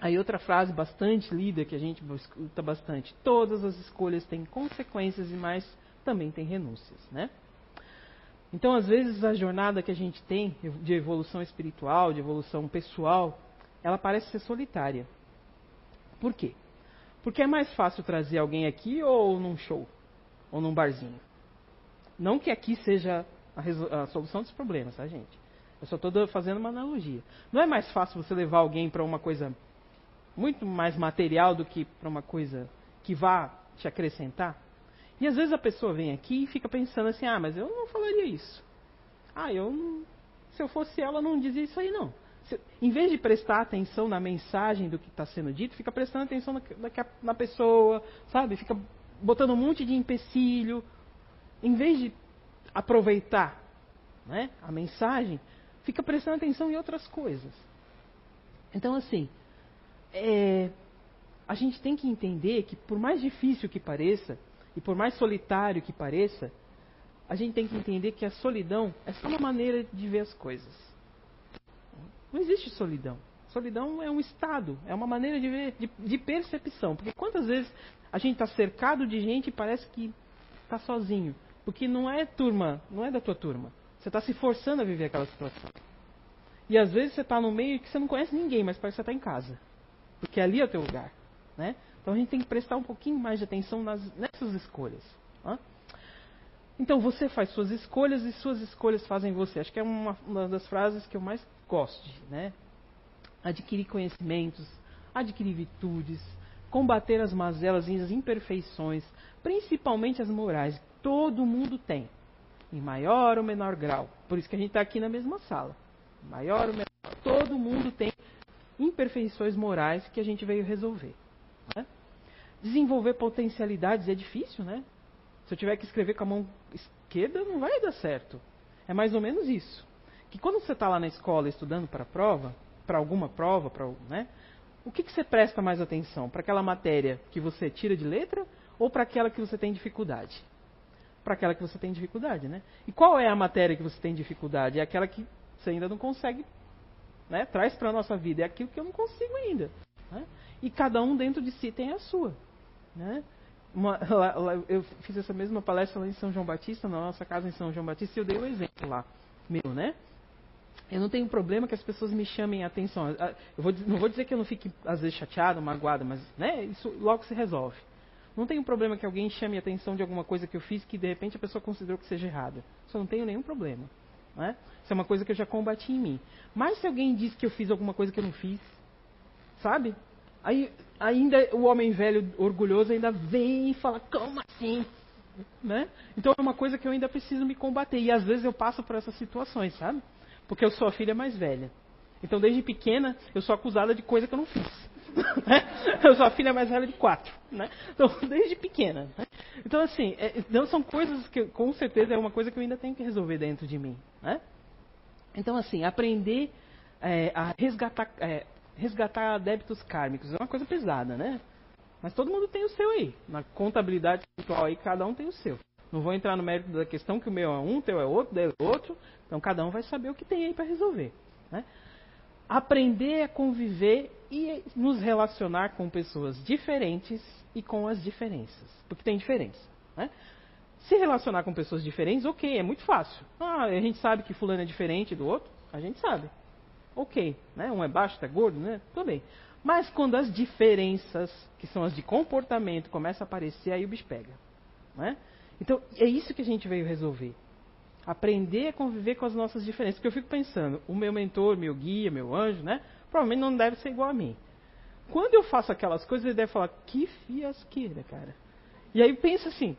Aí outra frase bastante lida que a gente escuta bastante. Todas as escolhas têm consequências e mais também têm renúncias. Né? Então, às vezes, a jornada que a gente tem de evolução espiritual, de evolução pessoal, ela parece ser solitária. Por quê? Porque é mais fácil trazer alguém aqui ou num show? Ou num barzinho? Não que aqui seja a, a solução dos problemas, tá, gente? Eu só estou fazendo uma analogia. Não é mais fácil você levar alguém para uma coisa muito mais material do que para uma coisa que vá te acrescentar? E às vezes a pessoa vem aqui e fica pensando assim: ah, mas eu não falaria isso. Ah, eu não, Se eu fosse ela, não dizia isso aí, não. Em vez de prestar atenção na mensagem do que está sendo dito, fica prestando atenção na, na, na pessoa, sabe? Fica botando um monte de empecilho. Em vez de aproveitar né, a mensagem, fica prestando atenção em outras coisas. Então, assim, é, a gente tem que entender que, por mais difícil que pareça, e por mais solitário que pareça, a gente tem que entender que a solidão é só uma maneira de ver as coisas. Não existe solidão. Solidão é um estado, é uma maneira de ver, de, de percepção. Porque quantas vezes a gente está cercado de gente e parece que está sozinho. Porque não é turma, não é da tua turma. Você está se forçando a viver aquela situação. E às vezes você está no meio que você não conhece ninguém, mas parece que você está em casa. Porque ali é o teu lugar. Né? Então a gente tem que prestar um pouquinho mais de atenção nas, nessas escolhas. Né? Então você faz suas escolhas e suas escolhas fazem você. Acho que é uma, uma das frases que eu mais gosto. Né? Adquirir conhecimentos, adquirir virtudes, combater as mazelas e as imperfeições, principalmente as morais. Todo mundo tem, em maior ou menor grau. Por isso que a gente está aqui na mesma sala. Maior ou menor. Todo mundo tem imperfeições morais que a gente veio resolver. Né? Desenvolver potencialidades é difícil, né? Se eu tiver que escrever com a mão esquerda, não vai dar certo. É mais ou menos isso. Que quando você está lá na escola estudando para prova, para alguma prova, para né? O que, que você presta mais atenção? Para aquela matéria que você tira de letra ou para aquela que você tem dificuldade? Para aquela que você tem dificuldade, né? E qual é a matéria que você tem dificuldade? É aquela que você ainda não consegue, né? Traz para a nossa vida. É aquilo que eu não consigo ainda. Né? E cada um dentro de si tem a sua. Né? Uma, lá, lá, eu fiz essa mesma palestra lá em São João Batista, na nossa casa em São João Batista, e eu dei um exemplo lá, meu, né? Eu não tenho problema que as pessoas me chamem a atenção. Eu vou, não vou dizer que eu não fique, às vezes, chateado, magoado, mas né, isso logo se resolve. Não tenho problema que alguém chame a atenção de alguma coisa que eu fiz que, de repente, a pessoa considerou que seja errada. Isso eu não tenho nenhum problema. Né? Isso é uma coisa que eu já combati em mim. Mas se alguém diz que eu fiz alguma coisa que eu não fiz, sabe? Aí ainda o homem velho orgulhoso ainda vem e fala, como assim? Né? Então é uma coisa que eu ainda preciso me combater. E às vezes eu passo por essas situações, sabe? Porque eu sou a filha mais velha. Então desde pequena eu sou acusada de coisa que eu não fiz. Né? eu sou a filha mais velha de quatro. Né? Então desde pequena. Né? Então assim, é, não são coisas que com certeza é uma coisa que eu ainda tenho que resolver dentro de mim. Né? Então assim, aprender é, a resgatar, é, resgatar débitos kármicos é uma coisa pesada, né? Mas todo mundo tem o seu aí. Na contabilidade espiritual aí, cada um tem o seu. Não vou entrar no mérito da questão que o meu é um, teu é outro, dele é outro. Então cada um vai saber o que tem aí para resolver. Né? Aprender a conviver e nos relacionar com pessoas diferentes e com as diferenças. Porque tem diferença. Né? Se relacionar com pessoas diferentes, ok, é muito fácil. Ah, a gente sabe que fulano é diferente do outro, a gente sabe ok, né? um é baixo, é gordo, né? tudo bem. Mas quando as diferenças, que são as de comportamento, começam a aparecer, aí o bicho pega. Né? Então, é isso que a gente veio resolver. Aprender a conviver com as nossas diferenças. Porque eu fico pensando, o meu mentor, meu guia, meu anjo, né? Provavelmente não deve ser igual a mim. Quando eu faço aquelas coisas, ele deve falar, que fiasqueira, cara. E aí pensa assim,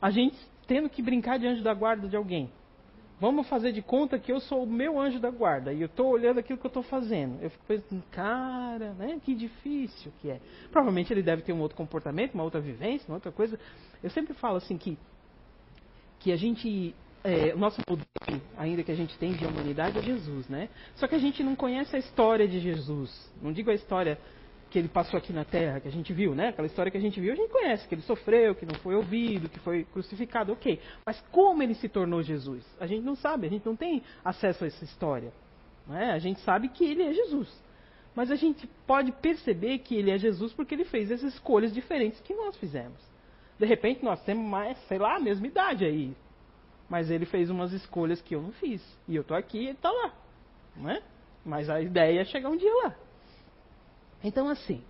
a gente tendo que brincar de anjo da guarda de alguém. Vamos fazer de conta que eu sou o meu anjo da guarda e eu estou olhando aquilo que eu estou fazendo. Eu fico pensando, cara, né, que difícil que é. Provavelmente ele deve ter um outro comportamento, uma outra vivência, uma outra coisa. Eu sempre falo assim que, que a gente, é, o nosso modelo, ainda que a gente tem de humanidade, é Jesus, né? Só que a gente não conhece a história de Jesus. Não digo a história que ele passou aqui na terra, que a gente viu, né? Aquela história que a gente viu, a gente conhece, que ele sofreu, que não foi ouvido, que foi crucificado, ok. Mas como ele se tornou Jesus? A gente não sabe, a gente não tem acesso a essa história. Né? A gente sabe que ele é Jesus. Mas a gente pode perceber que ele é Jesus porque ele fez essas escolhas diferentes que nós fizemos. De repente nós temos mais, sei lá, a mesma idade aí. Mas ele fez umas escolhas que eu não fiz. E eu estou aqui e ele está lá. Né? Mas a ideia é chegar um dia lá. Então, assim,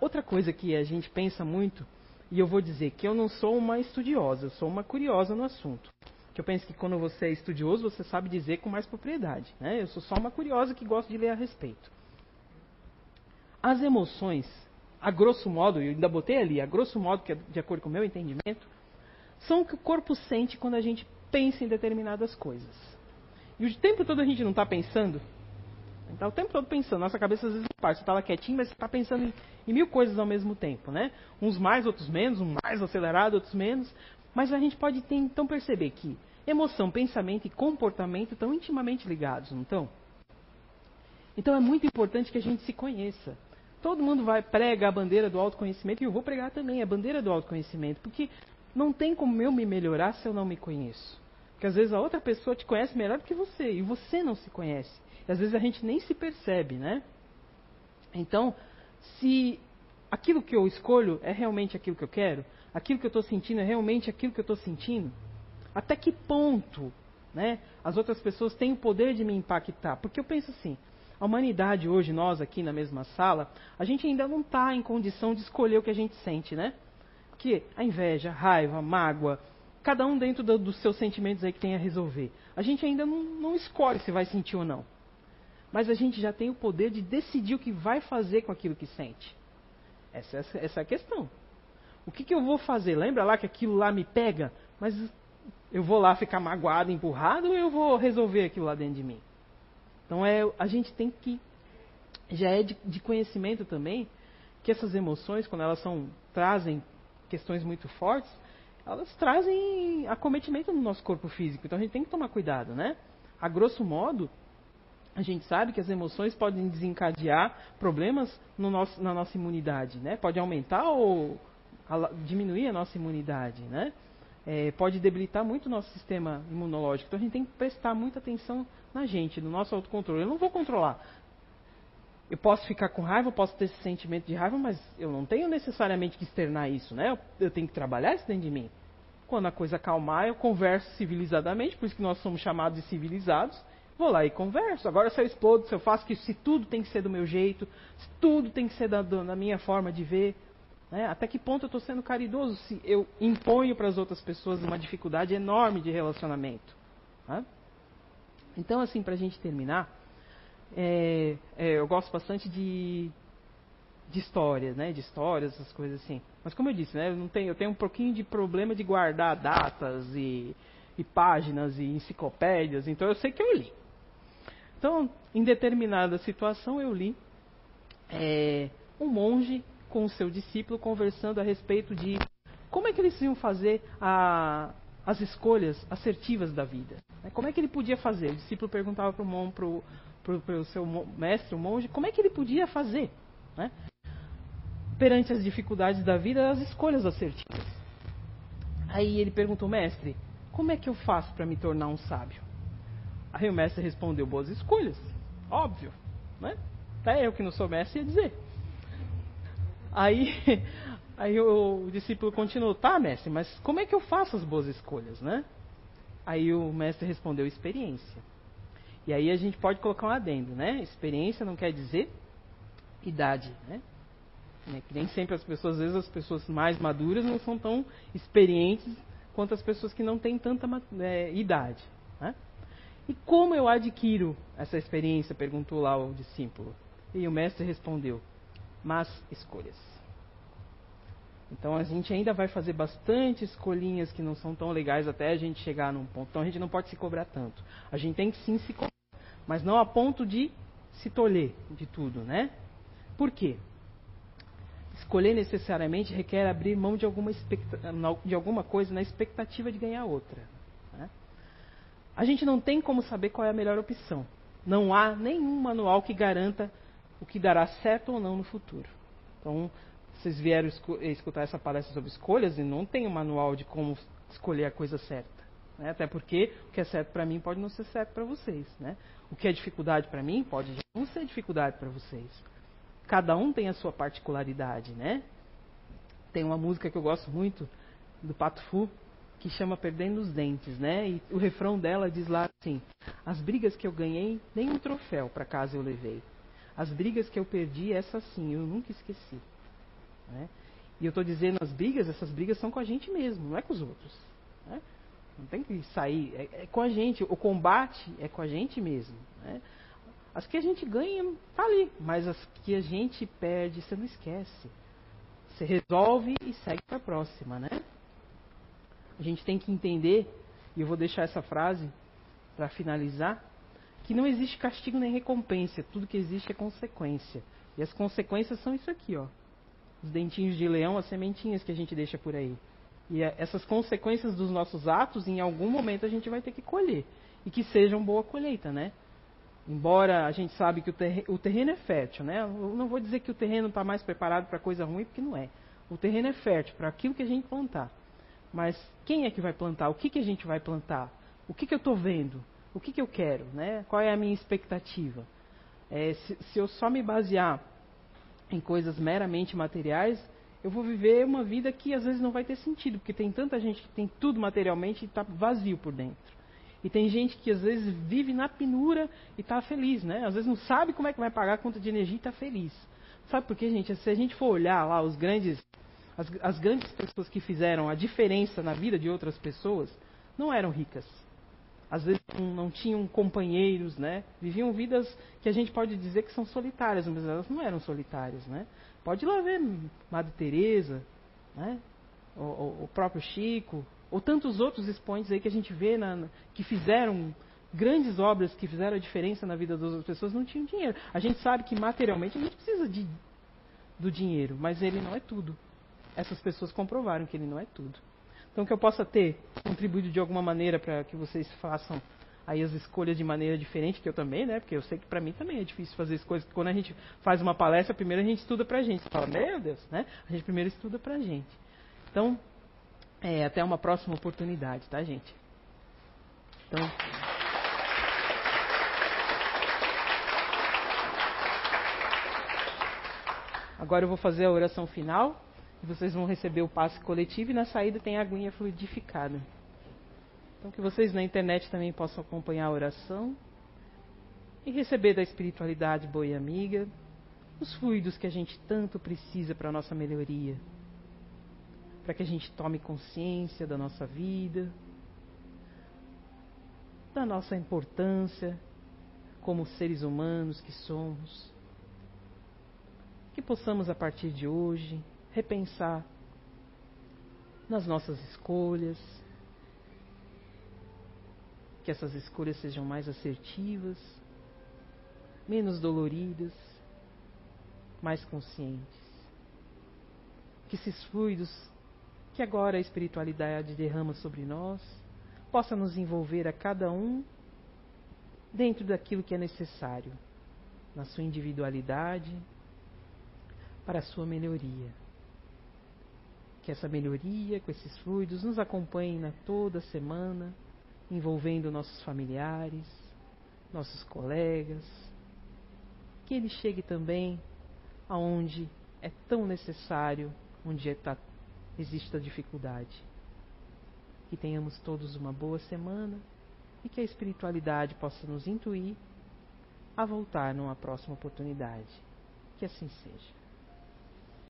outra coisa que a gente pensa muito, e eu vou dizer que eu não sou uma estudiosa, eu sou uma curiosa no assunto. Que eu penso que quando você é estudioso, você sabe dizer com mais propriedade. Né? Eu sou só uma curiosa que gosta de ler a respeito. As emoções, a grosso modo, eu ainda botei ali, a grosso modo, que é de acordo com o meu entendimento, são o que o corpo sente quando a gente pensa em determinadas coisas. E o tempo todo a gente não está pensando. Está o tempo todo pensando. Nossa cabeça às vezes não. Você está lá quietinho, mas você está pensando em, em, mil coisas ao mesmo tempo, né? Uns mais, outros menos, um mais acelerado, outros menos. Mas a gente pode ter, então perceber que emoção, pensamento e comportamento estão intimamente ligados, não estão? Então é muito importante que a gente se conheça. Todo mundo vai prega a bandeira do autoconhecimento e eu vou pregar também a bandeira do autoconhecimento, porque não tem como eu me melhorar se eu não me conheço. Porque às vezes a outra pessoa te conhece melhor do que você e você não se conhece. E às vezes a gente nem se percebe, né? Então, se aquilo que eu escolho é realmente aquilo que eu quero, aquilo que eu estou sentindo é realmente aquilo que eu estou sentindo, até que ponto né, as outras pessoas têm o poder de me impactar? Porque eu penso assim, a humanidade hoje, nós aqui na mesma sala, a gente ainda não está em condição de escolher o que a gente sente, né? Que a inveja, raiva, mágoa, cada um dentro do, dos seus sentimentos aí que tem a resolver. A gente ainda não, não escolhe se vai sentir ou não. Mas a gente já tem o poder de decidir o que vai fazer com aquilo que sente. Essa, essa, essa é a questão. O que, que eu vou fazer? Lembra lá que aquilo lá me pega? Mas eu vou lá ficar magoado, empurrado, ou eu vou resolver aquilo lá dentro de mim? Então é, a gente tem que. Já é de, de conhecimento também que essas emoções, quando elas são, trazem questões muito fortes, elas trazem acometimento no nosso corpo físico. Então a gente tem que tomar cuidado, né? A grosso modo, a gente sabe que as emoções podem desencadear problemas no nosso, na nossa imunidade, né? Pode aumentar ou diminuir a nossa imunidade, né? É, pode debilitar muito o nosso sistema imunológico. Então a gente tem que prestar muita atenção na gente, no nosso autocontrole. Eu não vou controlar. Eu posso ficar com raiva, eu posso ter esse sentimento de raiva, mas eu não tenho necessariamente que externar isso, né? Eu, eu tenho que trabalhar isso dentro de mim. Quando a coisa acalmar, eu converso civilizadamente, por isso que nós somos chamados de civilizados. Vou lá e converso. Agora, se eu explodo, se eu faço que se tudo tem que ser do meu jeito, se tudo tem que ser da, da minha forma de ver, né? até que ponto eu estou sendo caridoso se eu imponho para as outras pessoas uma dificuldade enorme de relacionamento? Né? Então, assim, para a gente terminar, é, é, eu gosto bastante de, de histórias, né? De histórias, essas coisas assim. Mas como eu disse, né? Eu, não tenho, eu tenho um pouquinho de problema de guardar datas e, e páginas e enciclopédias, então eu sei que eu li. Então, em determinada situação, eu li é, um monge com o seu discípulo conversando a respeito de como é que eles iam fazer a, as escolhas assertivas da vida. Né? Como é que ele podia fazer? O discípulo perguntava para o pro, pro, pro seu mestre, o monge, como é que ele podia fazer? Né? Perante as dificuldades da vida, as escolhas assertivas. Aí ele perguntou, mestre, como é que eu faço para me tornar um sábio? Aí o mestre respondeu, boas escolhas. Óbvio. Né? Até eu que não sou mestre ia dizer. Aí Aí o, discípulo continuou, tá, mestre, mas como é que eu faço as boas escolhas, né? Aí o mestre respondeu, experiência. E aí a gente pode colocar um adendo, né? Experiência não quer dizer idade, né? É nem sempre as pessoas, às vezes as pessoas mais maduras não são tão experientes quanto as pessoas que não têm tanta é, idade. Né? E como eu adquiro essa experiência? Perguntou lá o discípulo. E o mestre respondeu: Mas escolhas. Então a gente ainda vai fazer bastante escolhinhas que não são tão legais até a gente chegar num ponto. Então a gente não pode se cobrar tanto. A gente tem que sim se cobrar, mas não a ponto de se tolher de tudo, né? Por quê? Escolher necessariamente requer abrir mão de alguma, de alguma coisa na expectativa de ganhar outra. Né? A gente não tem como saber qual é a melhor opção. Não há nenhum manual que garanta o que dará certo ou não no futuro. Então, vocês vieram escutar essa palestra sobre escolhas e não tem um manual de como escolher a coisa certa. Né? Até porque o que é certo para mim pode não ser certo para vocês. Né? O que é dificuldade para mim pode não ser dificuldade para vocês. Cada um tem a sua particularidade. Né? Tem uma música que eu gosto muito, do Pato Fu, que chama Perdendo os Dentes. Né? E o refrão dela diz lá assim: As brigas que eu ganhei, nem um troféu para casa eu levei. As brigas que eu perdi, essa sim, eu nunca esqueci. Né? E eu estou dizendo as brigas, essas brigas são com a gente mesmo, não é com os outros. Né? Não tem que sair, é, é, com a gente. O combate é com a gente mesmo. Né? As que a gente ganha, tá ali. Mas as que a gente perde, você não esquece. Você resolve e segue para a próxima, né? A gente tem que entender, e eu vou deixar essa frase para finalizar, que não existe castigo nem recompensa, tudo que existe é consequência. E as consequências são isso aqui, ó. Os dentinhos de leão, as sementinhas que a gente deixa por aí. E essas consequências dos nossos atos, em algum momento a gente vai ter que colher. E que sejam boa colheita, né? Embora a gente sabe que o terreno é fértil, né? Eu não vou dizer que o terreno está mais preparado para coisa ruim, porque não é. O terreno é fértil para aquilo que a gente plantar. Mas quem é que vai plantar? O que, que a gente vai plantar? O que, que eu estou vendo? O que, que eu quero? Né? Qual é a minha expectativa? É, se, se eu só me basear em coisas meramente materiais, eu vou viver uma vida que às vezes não vai ter sentido, porque tem tanta gente que tem tudo materialmente e está vazio por dentro. E tem gente que às vezes vive na pinura e está feliz, né? Às vezes não sabe como é que vai pagar a conta de energia e está feliz. Sabe por quê, gente? Se a gente for olhar lá os grandes, as, as grandes pessoas que fizeram a diferença na vida de outras pessoas, não eram ricas. Às vezes não, tinham companheiros, né? Viviam vidas que a gente pode dizer que são solitárias, mas elas não eram solitárias, né? Pode ir lá ver Madre Teresa, né? O, o, o, próprio Chico, ou tantos outros expoentes aí que a gente vê na, que fizeram grandes obras que fizeram a diferença na vida das outras pessoas, não tinham dinheiro. A gente sabe que materialmente a gente precisa de, do dinheiro, mas ele não é tudo. Essas pessoas comprovaram que ele não é tudo. Então que eu possa ter contribuído de alguma maneira para que vocês façam aí as escolhas de maneira diferente, que eu também, né? Porque eu sei que para mim também é difícil fazer as coisas. Quando a gente faz uma palestra, primeiro a gente estuda pra gente. Você fala, meu Deus, né? A gente primeiro estuda pra gente. Então, é, até uma próxima oportunidade, tá, gente? Então. Agora eu vou fazer a oração final. Vocês vão receber o passe coletivo e na saída tem a aguinha fluidificada. Então que vocês na internet também possam acompanhar a oração e receber da espiritualidade boa e amiga os fluidos que a gente tanto precisa para a nossa melhoria. Para que a gente tome consciência da nossa vida, da nossa importância como seres humanos que somos. Que possamos a partir de hoje repensar nas nossas escolhas, que essas escolhas sejam mais assertivas, menos doloridas, mais conscientes. Que esses fluidos que agora a espiritualidade derrama sobre nós possa nos envolver a cada um dentro daquilo que é necessário, na sua individualidade, para a sua melhoria. Que essa melhoria com esses fluidos nos acompanhe na toda semana envolvendo nossos familiares, nossos colegas, que ele chegue também aonde é tão necessário, onde existe a dificuldade. Que tenhamos todos uma boa semana e que a espiritualidade possa nos intuir a voltar numa próxima oportunidade. Que assim seja.